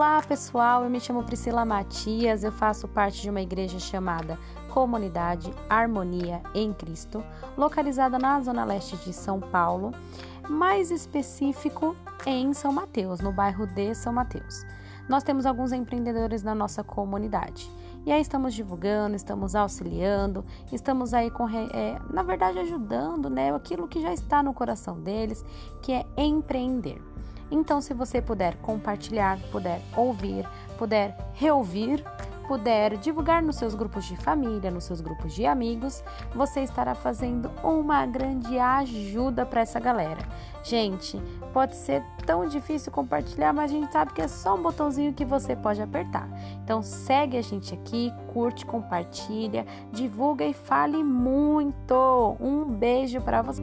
Olá pessoal, eu me chamo Priscila Matias, eu faço parte de uma igreja chamada Comunidade Harmonia em Cristo, localizada na zona leste de São Paulo, mais específico em São Mateus, no bairro de São Mateus. Nós temos alguns empreendedores na nossa comunidade. E aí estamos divulgando, estamos auxiliando, estamos aí com, é, na verdade ajudando, né, aquilo que já está no coração deles, que é empreender. Então, se você puder compartilhar, puder ouvir, puder reouvir, puder divulgar nos seus grupos de família, nos seus grupos de amigos, você estará fazendo uma grande ajuda para essa galera. Gente, pode ser tão difícil compartilhar, mas a gente sabe que é só um botãozinho que você pode apertar. Então segue a gente aqui, curte, compartilha, divulga e fale muito. Um beijo para você.